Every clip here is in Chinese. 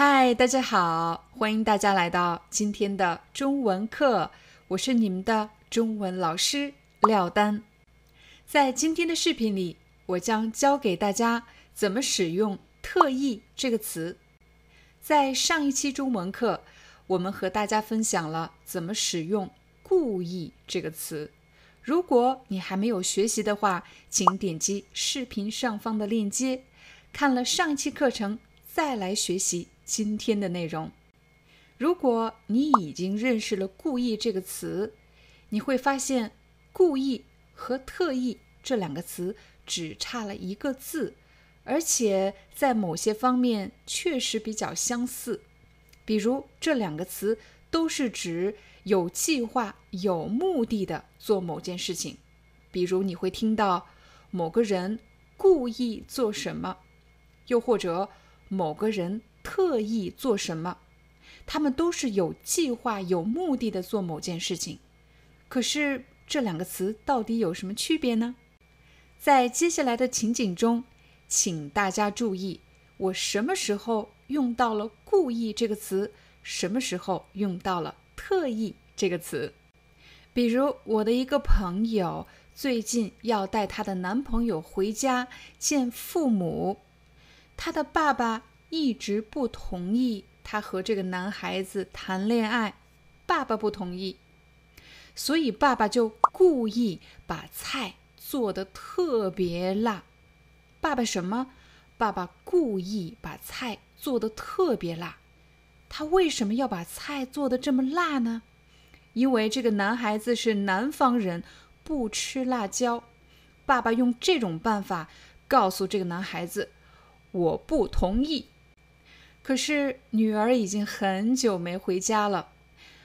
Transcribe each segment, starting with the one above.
嗨，大家好，欢迎大家来到今天的中文课，我是你们的中文老师廖丹。在今天的视频里，我将教给大家怎么使用“特意”这个词。在上一期中文课，我们和大家分享了怎么使用“故意”这个词。如果你还没有学习的话，请点击视频上方的链接，看了上一期课程再来学习。今天的内容，如果你已经认识了“故意”这个词，你会发现“故意”和“特意”这两个词只差了一个字，而且在某些方面确实比较相似。比如，这两个词都是指有计划、有目的的做某件事情。比如，你会听到某个人故意做什么，又或者某个人。特意做什么？他们都是有计划、有目的的做某件事情。可是这两个词到底有什么区别呢？在接下来的情景中，请大家注意，我什么时候用到了“故意”这个词，什么时候用到了“特意”这个词。比如，我的一个朋友最近要带她的男朋友回家见父母，她的爸爸。一直不同意他和这个男孩子谈恋爱，爸爸不同意，所以爸爸就故意把菜做的特别辣。爸爸什么？爸爸故意把菜做的特别辣。他为什么要把菜做的这么辣呢？因为这个男孩子是南方人，不吃辣椒。爸爸用这种办法告诉这个男孩子：“我不同意。”可是女儿已经很久没回家了。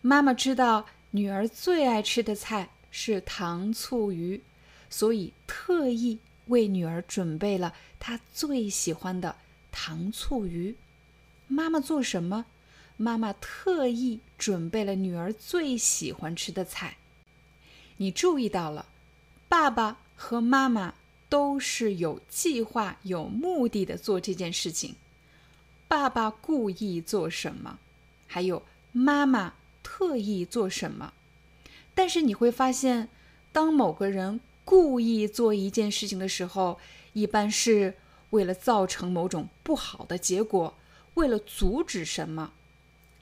妈妈知道女儿最爱吃的菜是糖醋鱼，所以特意为女儿准备了她最喜欢的糖醋鱼。妈妈做什么？妈妈特意准备了女儿最喜欢吃的菜。你注意到了，爸爸和妈妈都是有计划、有目的的做这件事情。爸爸故意做什么？还有妈妈特意做什么？但是你会发现，当某个人故意做一件事情的时候，一般是为了造成某种不好的结果，为了阻止什么。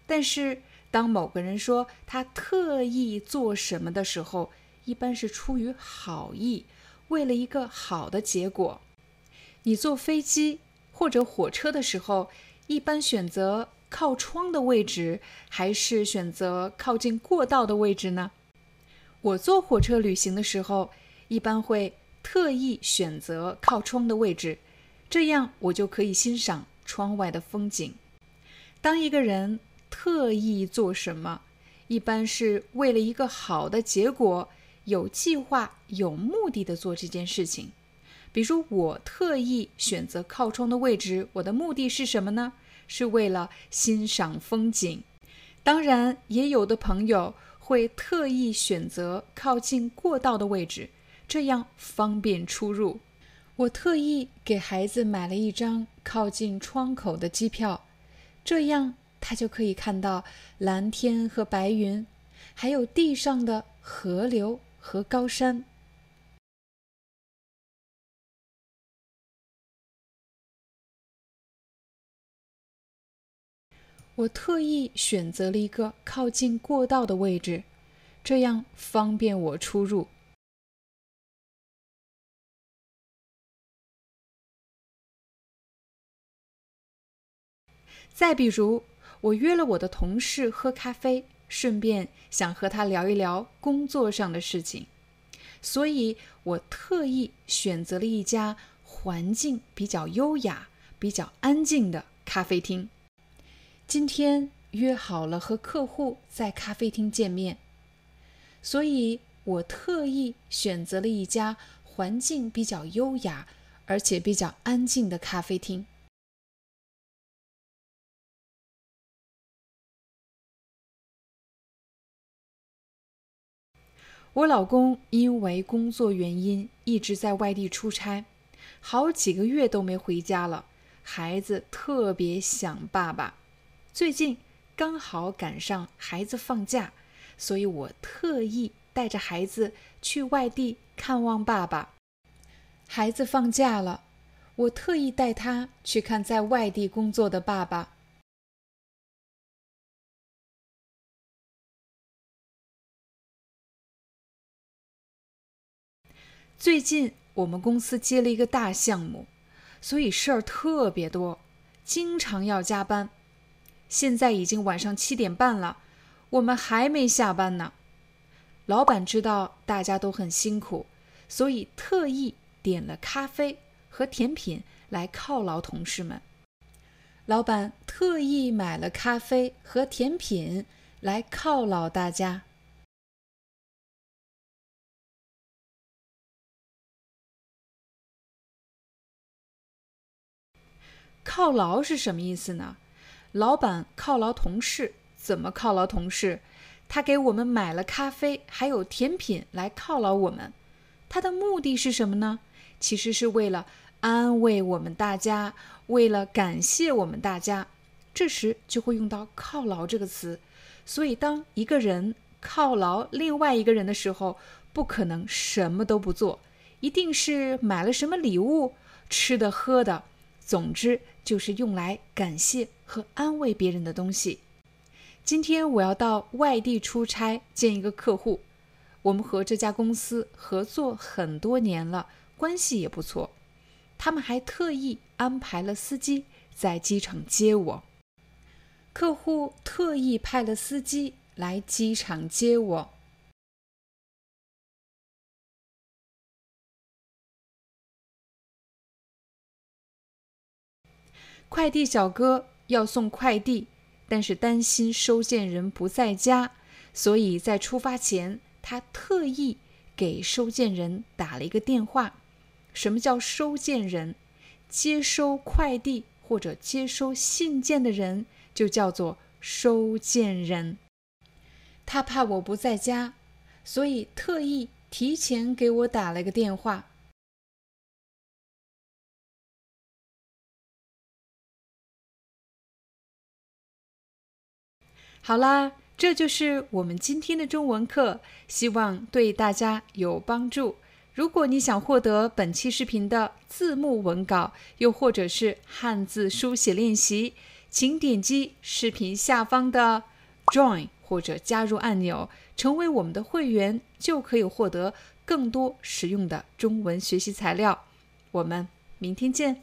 但是当某个人说他特意做什么的时候，一般是出于好意，为了一个好的结果。你坐飞机或者火车的时候。一般选择靠窗的位置，还是选择靠近过道的位置呢？我坐火车旅行的时候，一般会特意选择靠窗的位置，这样我就可以欣赏窗外的风景。当一个人特意做什么，一般是为了一个好的结果，有计划、有目的的做这件事情。比如我特意选择靠窗的位置，我的目的是什么呢？是为了欣赏风景。当然，也有的朋友会特意选择靠近过道的位置，这样方便出入。我特意给孩子买了一张靠近窗口的机票，这样他就可以看到蓝天和白云，还有地上的河流和高山。我特意选择了一个靠近过道的位置，这样方便我出入。再比如，我约了我的同事喝咖啡，顺便想和他聊一聊工作上的事情，所以我特意选择了一家环境比较优雅、比较安静的咖啡厅。今天约好了和客户在咖啡厅见面，所以我特意选择了一家环境比较优雅而且比较安静的咖啡厅。我老公因为工作原因一直在外地出差，好几个月都没回家了，孩子特别想爸爸。最近刚好赶上孩子放假，所以我特意带着孩子去外地看望爸爸。孩子放假了，我特意带他去看在外地工作的爸爸。最近我们公司接了一个大项目，所以事儿特别多，经常要加班。现在已经晚上七点半了，我们还没下班呢。老板知道大家都很辛苦，所以特意点了咖啡和甜品来犒劳同事们。老板特意买了咖啡和甜品来犒劳大家。犒劳是什么意思呢？老板犒劳同事，怎么犒劳同事？他给我们买了咖啡，还有甜品来犒劳我们。他的目的是什么呢？其实是为了安慰我们大家，为了感谢我们大家。这时就会用到“犒劳”这个词。所以，当一个人犒劳另外一个人的时候，不可能什么都不做，一定是买了什么礼物、吃的、喝的。总之，就是用来感谢和安慰别人的东西。今天我要到外地出差见一个客户，我们和这家公司合作很多年了，关系也不错。他们还特意安排了司机在机场接我。客户特意派了司机来机场接我。快递小哥要送快递，但是担心收件人不在家，所以在出发前，他特意给收件人打了一个电话。什么叫收件人？接收快递或者接收信件的人就叫做收件人。他怕我不在家，所以特意提前给我打了个电话。好啦，这就是我们今天的中文课，希望对大家有帮助。如果你想获得本期视频的字幕文稿，又或者是汉字书写练习，请点击视频下方的 Join 或者加入按钮，成为我们的会员，就可以获得更多实用的中文学习材料。我们明天见。